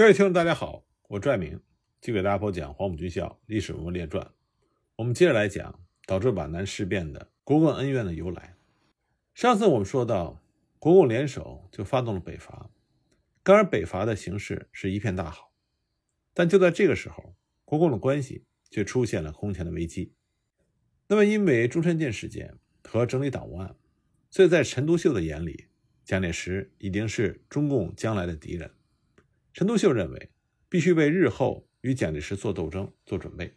各位听众，大家好，我拽明，继续给大家播讲《黄埔军校历史人物列传》。我们接着来讲导致皖南事变的国共恩怨的由来。上次我们说到，国共联手就发动了北伐，当然北伐的形势是一片大好。但就在这个时候，国共的关系却出现了空前的危机。那么，因为中山舰事件和整理党务案，所以在陈独秀的眼里，蒋介石已经是中共将来的敌人。陈独秀认为，必须为日后与蒋介石做斗争做准备，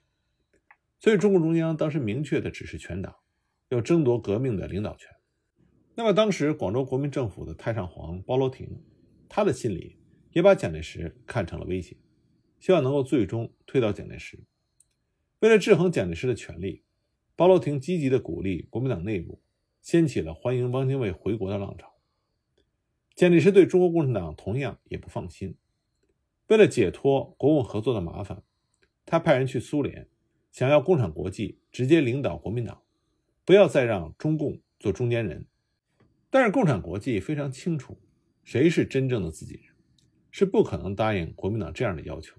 所以中共中央当时明确的指示全党，要争夺革命的领导权。那么，当时广州国民政府的太上皇包罗廷，他的心里也把蒋介石看成了威胁，希望能够最终推倒蒋介石。为了制衡蒋介石的权力，包罗廷积极的鼓励国民党内部掀起了欢迎汪精卫回国的浪潮。蒋介石对中国共产党同样也不放心。为了解脱国共合作的麻烦，他派人去苏联，想要共产国际直接领导国民党，不要再让中共做中间人。但是共产国际非常清楚，谁是真正的自己人，是不可能答应国民党这样的要求。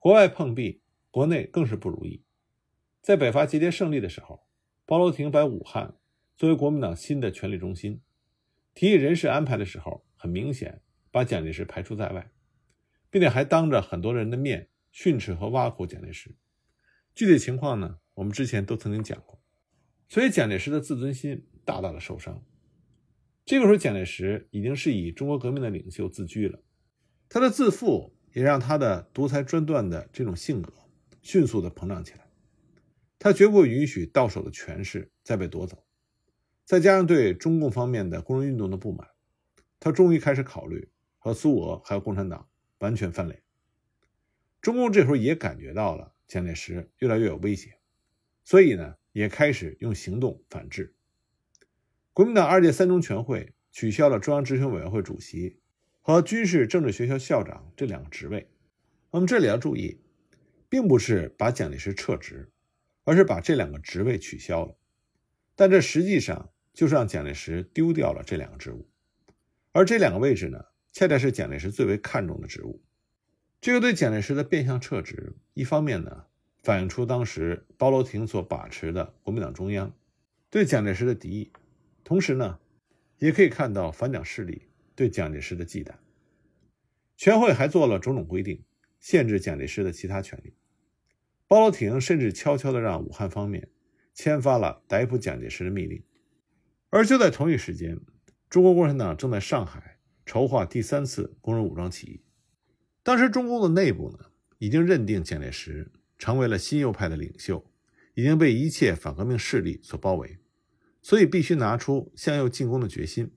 国外碰壁，国内更是不如意。在北伐节节胜利的时候，包罗廷把武汉作为国民党新的权力中心，提议人事安排的时候，很明显把蒋介石排除在外。并且还当着很多人的面训斥和挖苦蒋介石，具体情况呢，我们之前都曾经讲过，所以蒋介石的自尊心大大的受伤。这个时候，蒋介石已经是以中国革命的领袖自居了，他的自负也让他的独裁专断的这种性格迅速的膨胀起来，他绝不允许到手的权势再被夺走。再加上对中共方面的工人运动的不满，他终于开始考虑和苏俄还有共产党。完全翻脸。中共这时候也感觉到了蒋介石越来越有威胁，所以呢，也开始用行动反制。国民党二届三中全会取消了中央执行委员会主席和军事政治学校校长这两个职位。那么这里要注意，并不是把蒋介石撤职，而是把这两个职位取消了。但这实际上就是让蒋介石丢掉了这两个职务，而这两个位置呢？恰恰是蒋介石最为看重的职务。这个对蒋介石的变相撤职，一方面呢，反映出当时包罗廷所把持的国民党中央对蒋介石的敌意；同时呢，也可以看到反蒋势力对蒋介石的忌惮。全会还做了种种规定，限制蒋介石的其他权利。包罗廷甚至悄悄地让武汉方面签发了逮捕蒋介石的密令。而就在同一时间，中国共产党正在上海。筹划第三次工人武装起义，当时中共的内部呢，已经认定蒋介石成为了新右派的领袖，已经被一切反革命势力所包围，所以必须拿出向右进攻的决心。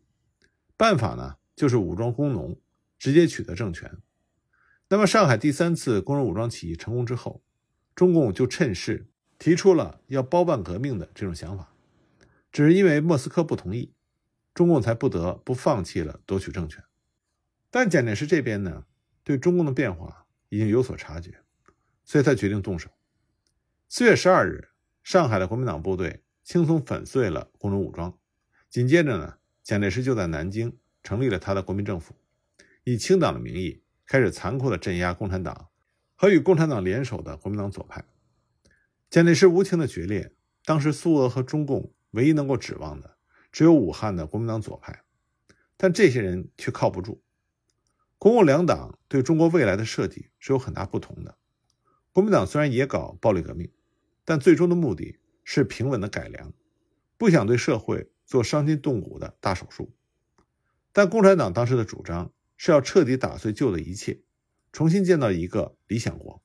办法呢，就是武装工农，直接取得政权。那么，上海第三次工人武装起义成功之后，中共就趁势提出了要包办革命的这种想法，只是因为莫斯科不同意。中共才不得不放弃了夺取政权，但蒋介石这边呢，对中共的变化已经有所察觉，所以他决定动手。四月十二日，上海的国民党部队轻松粉碎了工人武装，紧接着呢，蒋介石就在南京成立了他的国民政府，以清党的名义开始残酷的镇压共产党和与共产党联手的国民党左派。蒋介石无情的决裂，当时苏俄和中共唯一能够指望的。只有武汉的国民党左派，但这些人却靠不住。国共两党对中国未来的设计是有很大不同的。国民党虽然也搞暴力革命，但最终的目的是平稳的改良，不想对社会做伤筋动骨的大手术。但共产党当时的主张是要彻底打碎旧的一切，重新建造一个理想国。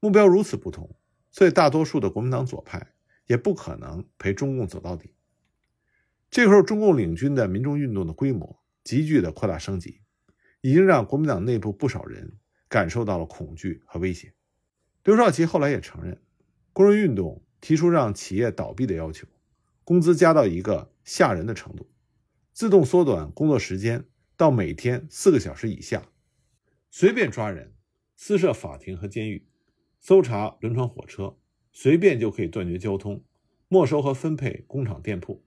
目标如此不同，所以大多数的国民党左派也不可能陪中共走到底。这时候，中共领军的民众运动的规模急剧的扩大升级，已经让国民党内部不少人感受到了恐惧和威胁。刘少奇后来也承认，工人运动提出让企业倒闭的要求，工资加到一个吓人的程度，自动缩短工作时间到每天四个小时以下，随便抓人，私设法庭和监狱，搜查轮船火车，随便就可以断绝交通，没收和分配工厂店铺。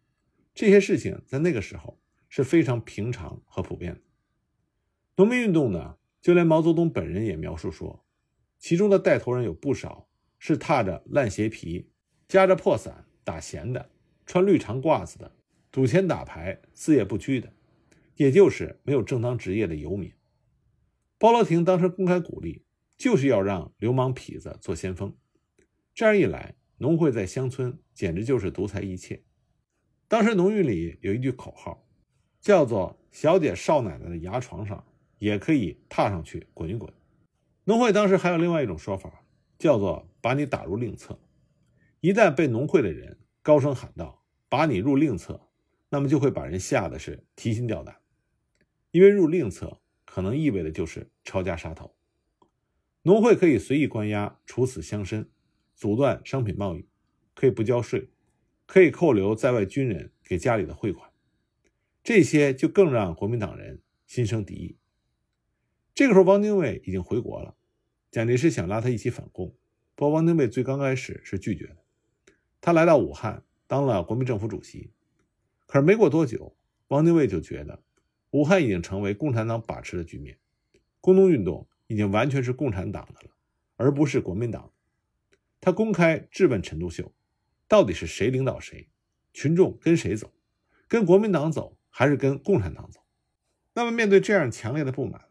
这些事情在那个时候是非常平常和普遍的。农民运动呢，就连毛泽东本人也描述说，其中的带头人有不少是踏着烂鞋皮、夹着破伞打闲的、穿绿长褂子的、赌钱打牌、四夜不居的，也就是没有正当职业的游民。包罗廷当时公开鼓励，就是要让流氓痞子做先锋。这样一来，农会在乡村简直就是独裁一切。当时农运里有一句口号，叫做“小姐少奶奶的牙床上也可以踏上去滚一滚”。农会当时还有另外一种说法，叫做“把你打入另册”。一旦被农会的人高声喊道“把你入另册”，那么就会把人吓得是提心吊胆，因为入另册。可能意味的就是抄家杀头，农会可以随意关押、处死乡绅，阻断商品贸易，可以不交税，可以扣留在外军人给家里的汇款，这些就更让国民党人心生敌意。这个时候，汪精卫已经回国了，蒋介石想拉他一起反共，不过汪精卫最刚开始是拒绝的。他来到武汉当了国民政府主席，可是没过多久，汪精卫就觉得。武汉已经成为共产党把持的局面，工农运动已经完全是共产党的了，而不是国民党。他公开质问陈独秀：“到底是谁领导谁？群众跟谁走？跟国民党走还是跟共产党走？”那么，面对这样强烈的不满，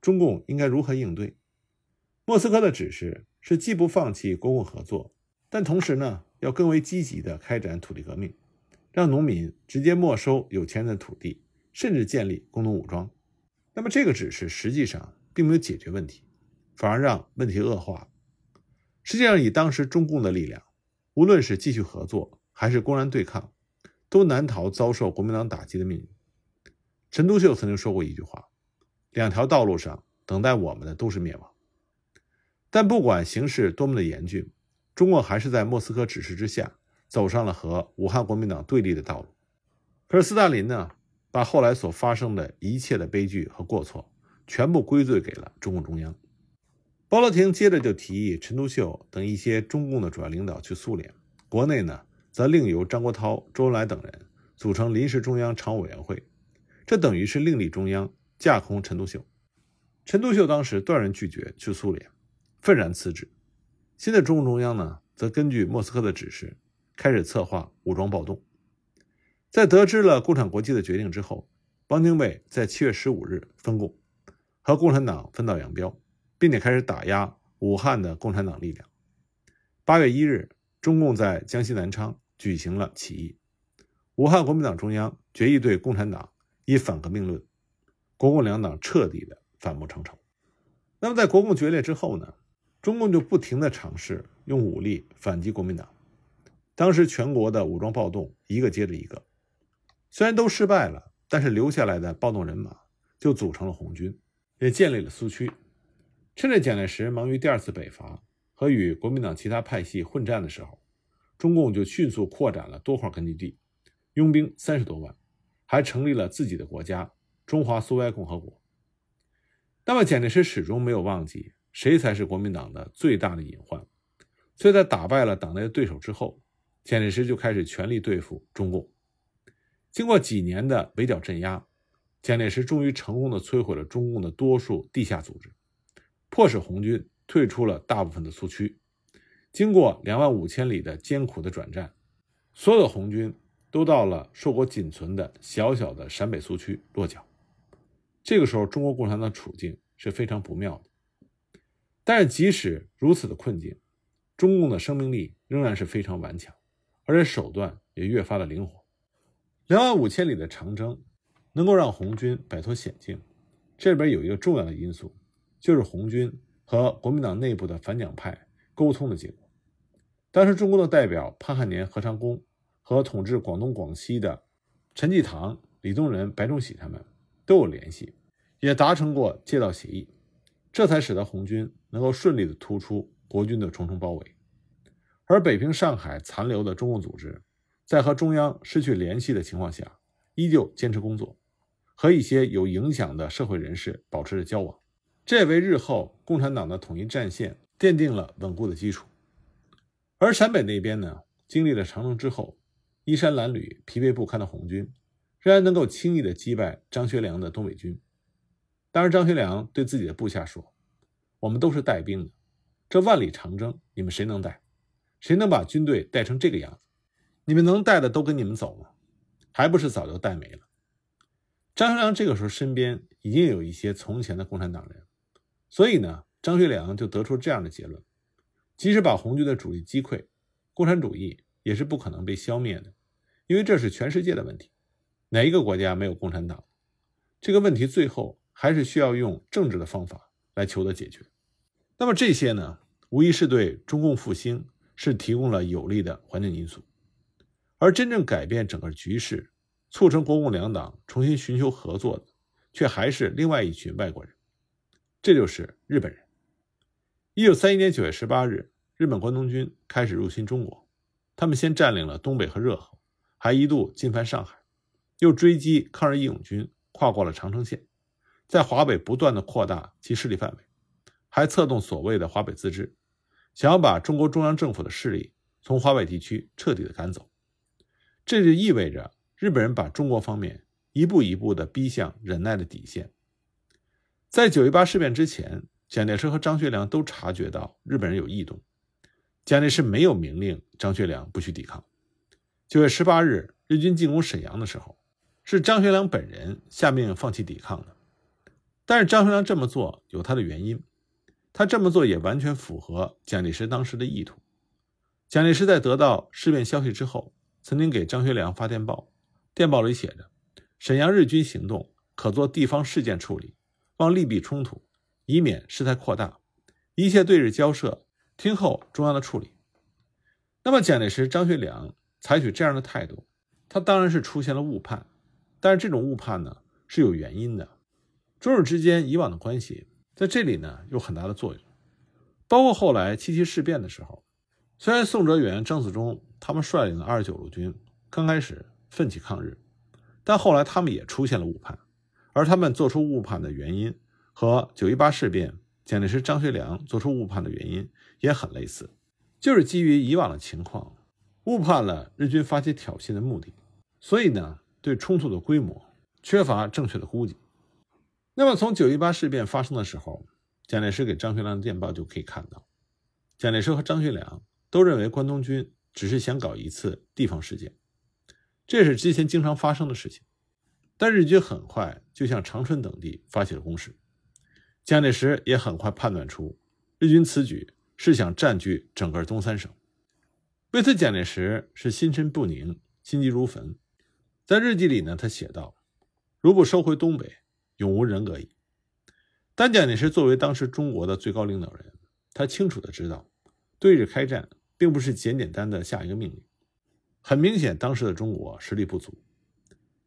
中共应该如何应对？莫斯科的指示是既不放弃国共合作，但同时呢，要更为积极地开展土地革命，让农民直接没收有钱人的土地。甚至建立工农武装，那么这个指示实际上并没有解决问题，反而让问题恶化。实际上，以当时中共的力量，无论是继续合作还是公然对抗，都难逃遭受国民党打击的命运。陈独秀曾经说过一句话：“两条道路上等待我们的都是灭亡。”但不管形势多么的严峻，中共还是在莫斯科指示之下，走上了和武汉国民党对立的道路。可是斯大林呢？把后来所发生的一切的悲剧和过错，全部归罪给了中共中央。包罗廷接着就提议陈独秀等一些中共的主要领导去苏联，国内呢则另由张国焘、周恩来等人组成临时中央常务委员会，这等于是另立中央，架空陈独秀。陈独秀当时断然拒绝去苏联，愤然辞职。新的中共中央呢，则根据莫斯科的指示，开始策划武装暴动。在得知了共产国际的决定之后，汪精卫在七月十五日分共，和共产党分道扬镳，并且开始打压武汉的共产党力量。八月一日，中共在江西南昌举行了起义，武汉国民党中央决议对共产党以反革命论，国共两党彻底的反目成仇。那么，在国共决裂之后呢？中共就不停的尝试用武力反击国民党，当时全国的武装暴动一个接着一个。虽然都失败了，但是留下来的暴动人马就组成了红军，也建立了苏区。趁着蒋介石忙于第二次北伐和与国民党其他派系混战的时候，中共就迅速扩展了多块根据地，拥兵三十多万，还成立了自己的国家——中华苏维埃共和国。那么，蒋介石始终没有忘记谁才是国民党的最大的隐患，所以在打败了党内的对手之后，蒋介石就开始全力对付中共。经过几年的围剿镇压，蒋介石终于成功的摧毁了中共的多数地下组织，迫使红军退出了大部分的苏区。经过两万五千里的艰苦的转战，所有的红军都到了硕果仅存的小小的陕北苏区落脚。这个时候，中国共产党处境是非常不妙的。但是，即使如此的困境，中共的生命力仍然是非常顽强，而且手段也越发的灵活。两万五千里的长征，能够让红军摆脱险境，这里边有一个重要的因素，就是红军和国民党内部的反蒋派沟通的结果。当时中共的代表潘汉年、何长工和统治广东、广西的陈济棠、李宗仁、白崇禧他们都有联系，也达成过借道协议，这才使得红军能够顺利的突出国军的重重包围。而北平、上海残留的中共组织。在和中央失去联系的情况下，依旧坚持工作，和一些有影响的社会人士保持着交往，这也为日后共产党的统一战线奠定了稳固的基础。而陕北那边呢，经历了长征之后，衣衫褴褛、疲惫不堪的红军，仍然能够轻易地击败张学良的东北军。当时张学良对自己的部下说：“我们都是带兵的，这万里长征，你们谁能带？谁能把军队带成这个样子？你们能带的都跟你们走吗？还不是早就带没了？”张学良这个时候身边已经有一些从前的共产党人，所以呢，张学良就得出这样的结论：即使把红军的主力击溃，共产主义也是不可能被消灭的，因为这是全世界的问题，哪一个国家没有共产党？这个问题最后还是需要用政治的方法来求得解决。那么这些呢，无疑是对中共复兴是提供了有利的环境因素，而真正改变整个局势。促成国共两党重新寻求合作的，却还是另外一群外国人，这就是日本人。一九三一年九月十八日，日本关东军开始入侵中国，他们先占领了东北和热河，还一度进犯上海，又追击抗日义勇军，跨过了长城线，在华北不断的扩大其势力范围，还策动所谓的华北自治，想要把中国中央政府的势力从华北地区彻底的赶走，这就意味着。日本人把中国方面一步一步的逼向忍耐的底线。在九一八事变之前，蒋介石和张学良都察觉到日本人有异动。蒋介石没有明令张学良不许抵抗。九月十八日，日军进攻沈阳的时候，是张学良本人下命令放弃抵抗的。但是张学良这么做有他的原因，他这么做也完全符合蒋介石当时的意图。蒋介石在得到事变消息之后，曾经给张学良发电报。电报里写着：“沈阳日军行动可做地方事件处理，望利弊冲突，以免事态扩大。一切对日交涉，听候中央的处理。”那么蒋介石、张学良采取这样的态度，他当然是出现了误判。但是这种误判呢是有原因的。中日之间以往的关系在这里呢有很大的作用。包括后来七七事变的时候，虽然宋哲元、张自忠他们率领的二十九路军刚开始。奋起抗日，但后来他们也出现了误判，而他们做出误判的原因和九一八事变蒋介石、张学良做出误判的原因也很类似，就是基于以往的情况，误判了日军发起挑衅的目的，所以呢，对冲突的规模缺乏正确的估计。那么从九一八事变发生的时候，蒋介石给张学良的电报就可以看到，蒋介石和张学良都认为关东军只是想搞一次地方事件。这是之前经常发生的事情，但日军很快就向长春等地发起了攻势。蒋介石也很快判断出，日军此举是想占据整个东三省。为此，蒋介石是心神不宁，心急如焚。在日记里呢，他写道：“如不收回东北，永无人格矣。”但蒋介石作为当时中国的最高领导人，他清楚的知道，对日开战并不是简简单的下一个命令。很明显，当时的中国实力不足。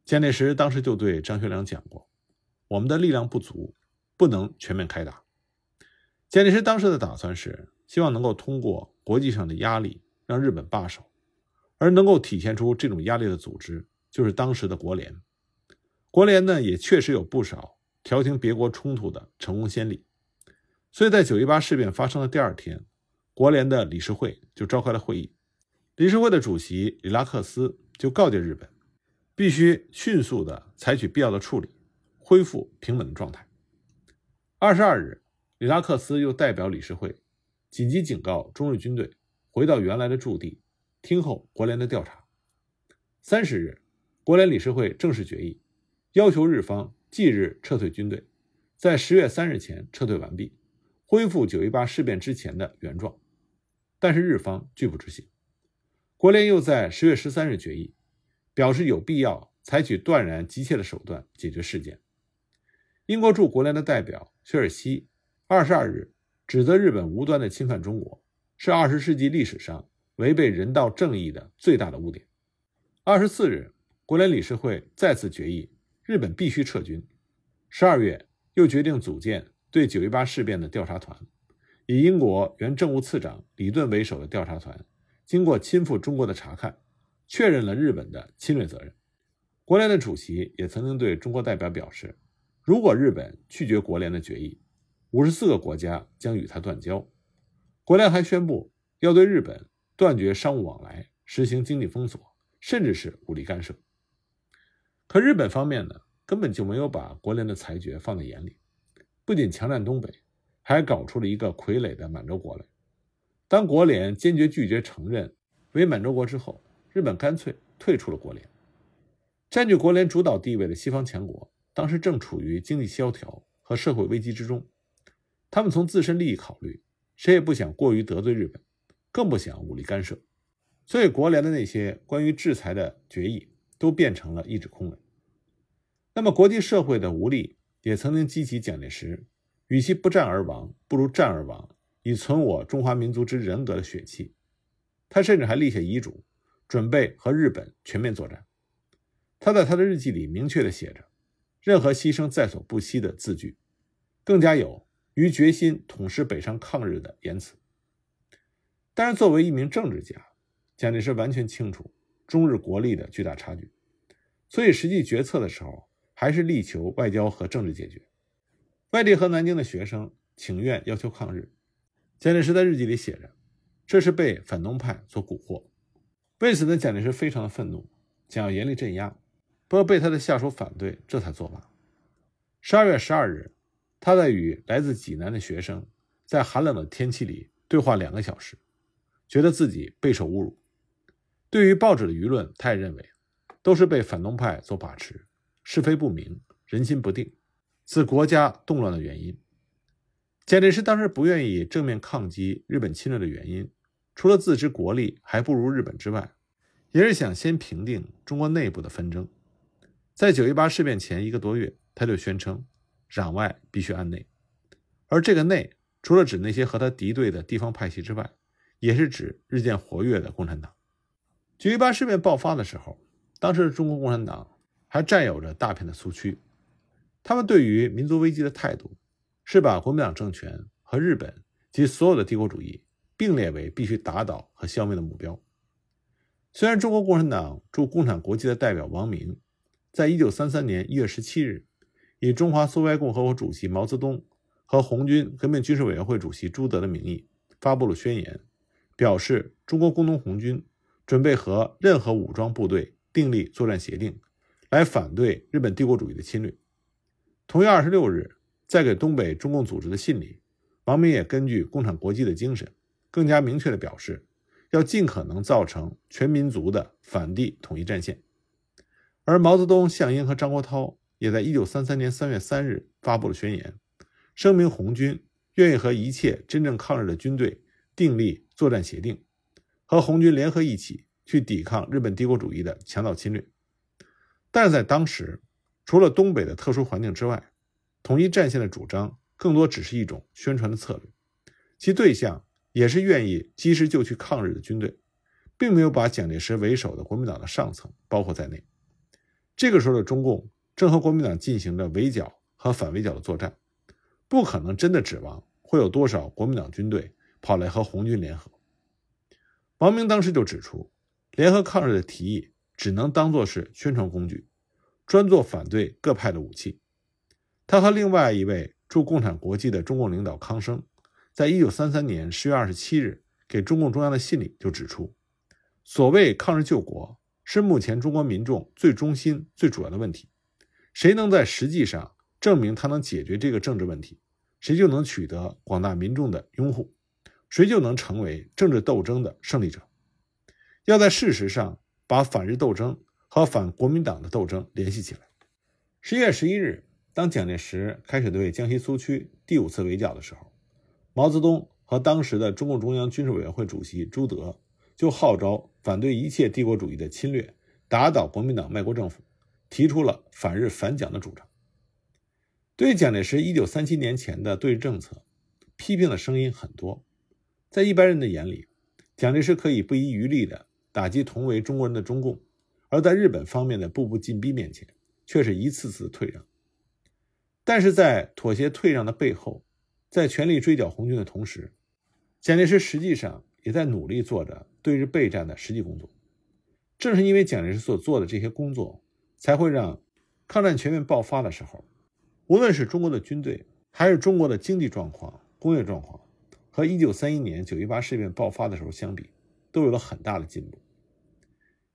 蒋介石当时就对张学良讲过：“我们的力量不足，不能全面开打。”蒋介石当时的打算是希望能够通过国际上的压力让日本罢手，而能够体现出这种压力的组织就是当时的国联。国联呢，也确实有不少调停别国冲突的成功先例。所以在九一八事变发生的第二天，国联的理事会就召开了会议。理事会的主席里拉克斯就告诫日本，必须迅速的采取必要的处理，恢复平稳的状态。二十二日，里拉克斯又代表理事会紧急警告中日军队回到原来的驻地，听候国联的调查。三十日，国联理事会正式决议，要求日方即日撤退军队，在十月三日前撤退完毕，恢复九一八事变之前的原状。但是日方拒不执行。国联又在十月十三日决议，表示有必要采取断然急切的手段解决事件。英国驻国联的代表薛尔西二十二日指责日本无端的侵犯中国，是二十世纪历史上违背人道正义的最大的污点。二十四日，国联理事会再次决议，日本必须撤军。十二月又决定组建对九一八事变的调查团，以英国原政务次长李顿为首的调查团。经过亲赴中国的查看，确认了日本的侵略责任。国联的主席也曾经对中国代表表示，如果日本拒绝国联的决议，五十四个国家将与他断交。国联还宣布要对日本断绝商务往来，实行经济封锁，甚至是武力干涉。可日本方面呢，根本就没有把国联的裁决放在眼里，不仅强占东北，还搞出了一个傀儡的满洲国来。当国联坚决拒绝承认为满洲国之后，日本干脆退出了国联。占据国联主导地位的西方强国，当时正处于经济萧条和社会危机之中。他们从自身利益考虑，谁也不想过于得罪日本，更不想武力干涉。所以，国联的那些关于制裁的决议都变成了一纸空文。那么，国际社会的无力也曾经激起蒋介石“与其不战而亡，不如战而亡，以存我中华民族之人格”的血气。他甚至还立下遗嘱，准备和日本全面作战。他在他的日记里明确地写着：“任何牺牲在所不惜”的字句，更加有于决心统师北上抗日的言辞。但是，作为一名政治家，蒋介石完全清楚中日国力的巨大差距，所以实际决策的时候，还是力求外交和政治解决。外地和南京的学生请愿要求抗日，蒋介石在日记里写着：“这是被反动派所蛊惑。”为此呢，蒋介石非常的愤怒，想要严厉镇压。不过被他的下属反对，这才作罢。十二月十二日，他在与来自济南的学生在寒冷的天气里对话两个小时，觉得自己备受侮辱。对于报纸的舆论，他也认为都是被反动派所把持，是非不明，人心不定，是国家动乱的原因。蒋介石当时不愿意正面抗击日本侵略的原因，除了自知国力还不如日本之外，也是想先平定中国内部的纷争。在九一八事变前一个多月，他就宣称，攘外必须安内，而这个内除了指那些和他敌对的地方派系之外，也是指日渐活跃的共产党。九一八事变爆发的时候，当时的中国共产党还占有着大片的苏区，他们对于民族危机的态度是把国民党政权和日本及所有的帝国主义并列为必须打倒和消灭的目标。虽然中国共产党驻共产国际的代表王明。在一九三三年一月十七日，以中华苏维埃共和国主席毛泽东和红军革命军事委员会主席朱德的名义发布了宣言，表示中国工农红军准备和任何武装部队订立作战协定，来反对日本帝国主义的侵略。同月二十六日，在给东北中共组织的信里，王明也根据共产国际的精神，更加明确地表示，要尽可能造成全民族的反帝统一战线。而毛泽东、项英和张国焘也在1933年3月3日发布了宣言，声明红军愿意和一切真正抗日的军队订立作战协定，和红军联合一起去抵抗日本帝国主义的强盗侵略。但是在当时，除了东北的特殊环境之外，统一战线的主张更多只是一种宣传的策略，其对象也是愿意及时就去抗日的军队，并没有把蒋介石为首的国民党的上层包括在内。这个时候的中共正和国民党进行着围剿和反围剿的作战，不可能真的指望会有多少国民党军队跑来和红军联合。王明当时就指出，联合抗日的提议只能当作是宣传工具，专做反对各派的武器。他和另外一位驻共产国际的中共领导康生，在一九三三年十月二十七日给中共中央的信里就指出，所谓抗日救国。是目前中国民众最中心、最主要的问题。谁能在实际上证明他能解决这个政治问题，谁就能取得广大民众的拥护，谁就能成为政治斗争的胜利者。要在事实上把反日斗争和反国民党的斗争联系起来。十一月十一日，当蒋介石开始对江西苏区第五次围剿的时候，毛泽东和当时的中共中央军事委员会主席朱德。就号召反对一切帝国主义的侵略，打倒国民党卖国政府，提出了反日反蒋的主张。对蒋介石一九三七年前的对日政策，批评的声音很多。在一般人的眼里，蒋介石可以不遗余力地打击同为中国人的中共，而在日本方面的步步进逼面前，却是一次次退让。但是在妥协退让的背后，在全力追剿红军的同时，蒋介石实际上也在努力做着。对日备战的实际工作，正是因为蒋介石所做的这些工作，才会让抗战全面爆发的时候，无论是中国的军队，还是中国的经济状况、工业状况，和1931年九一八事变爆发的时候相比，都有了很大的进步。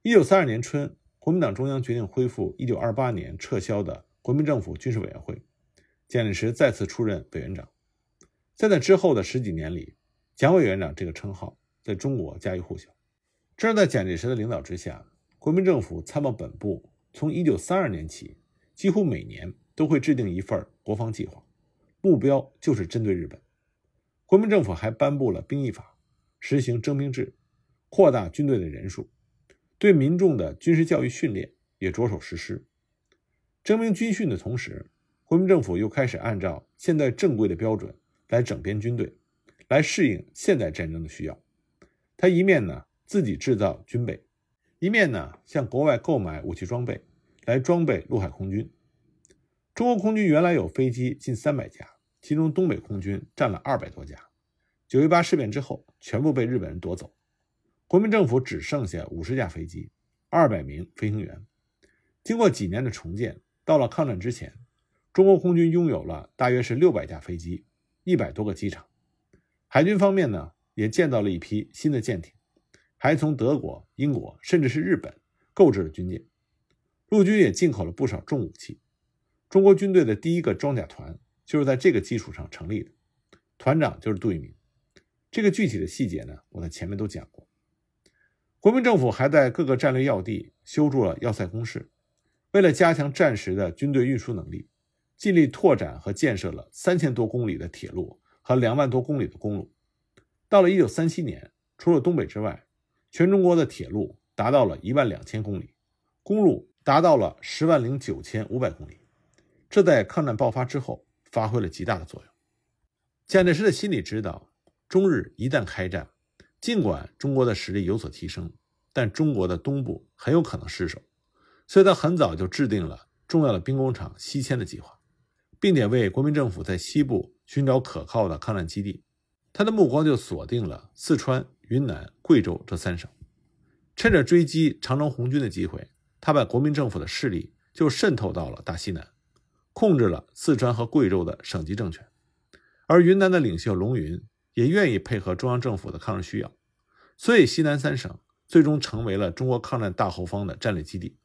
1932年春，国民党中央决定恢复1928年撤销的国民政府军事委员会，蒋介石再次出任委员长。在那之后的十几年里，蒋委员长这个称号在中国家喻户晓。这是在蒋介石的领导之下，国民政府参谋本部从1932年起，几乎每年都会制定一份国防计划，目标就是针对日本。国民政府还颁布了兵役法，实行征兵制，扩大军队的人数，对民众的军事教育训练也着手实施。征兵军训的同时，国民政府又开始按照现代正规的标准来整编军队，来适应现代战争的需要。他一面呢自己制造军备，一面呢向国外购买武器装备，来装备陆海空军。中国空军原来有飞机近三百架，其中东北空军占了二百多架。九一八事变之后，全部被日本人夺走，国民政府只剩下五十架飞机，二百名飞行员。经过几年的重建。到了抗战之前，中国空军拥有了大约是六百架飞机，一百多个机场。海军方面呢，也建造了一批新的舰艇，还从德国、英国甚至是日本购置了军舰。陆军也进口了不少重武器。中国军队的第一个装甲团就是在这个基础上成立的，团长就是杜聿明。这个具体的细节呢，我在前面都讲过。国民政府还在各个战略要地修筑了要塞工事。为了加强战时的军队运输能力，尽力拓展和建设了三千多公里的铁路和两万多公里的公路。到了一九三七年，除了东北之外，全中国的铁路达到了一万两千公里，公路达到了十万零九千五百公里。这在抗战爆发之后发挥了极大的作用。蒋介石的心里知道，中日一旦开战，尽管中国的实力有所提升，但中国的东部很有可能失守。所以他很早就制定了重要的兵工厂西迁的计划，并且为国民政府在西部寻找可靠的抗战基地。他的目光就锁定了四川、云南、贵州这三省。趁着追击长征红军的机会，他把国民政府的势力就渗透到了大西南，控制了四川和贵州的省级政权。而云南的领袖龙云也愿意配合中央政府的抗日需要，所以西南三省最终成为了中国抗战大后方的战略基地。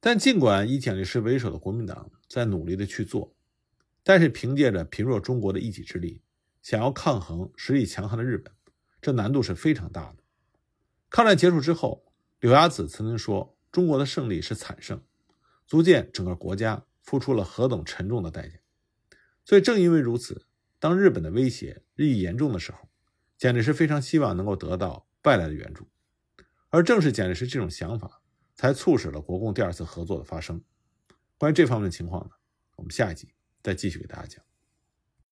但尽管以蒋介石为首的国民党在努力的去做，但是凭借着贫弱中国的一己之力，想要抗衡实力强悍的日本，这难度是非常大的。抗战结束之后，柳亚子曾经说：“中国的胜利是惨胜，足见整个国家付出了何等沉重的代价。”所以正因为如此，当日本的威胁日益严重的时候，蒋介石非常希望能够得到外来的援助，而正是蒋介石这种想法。才促使了国共第二次合作的发生。关于这方面的情况呢，我们下一集再继续给大家讲。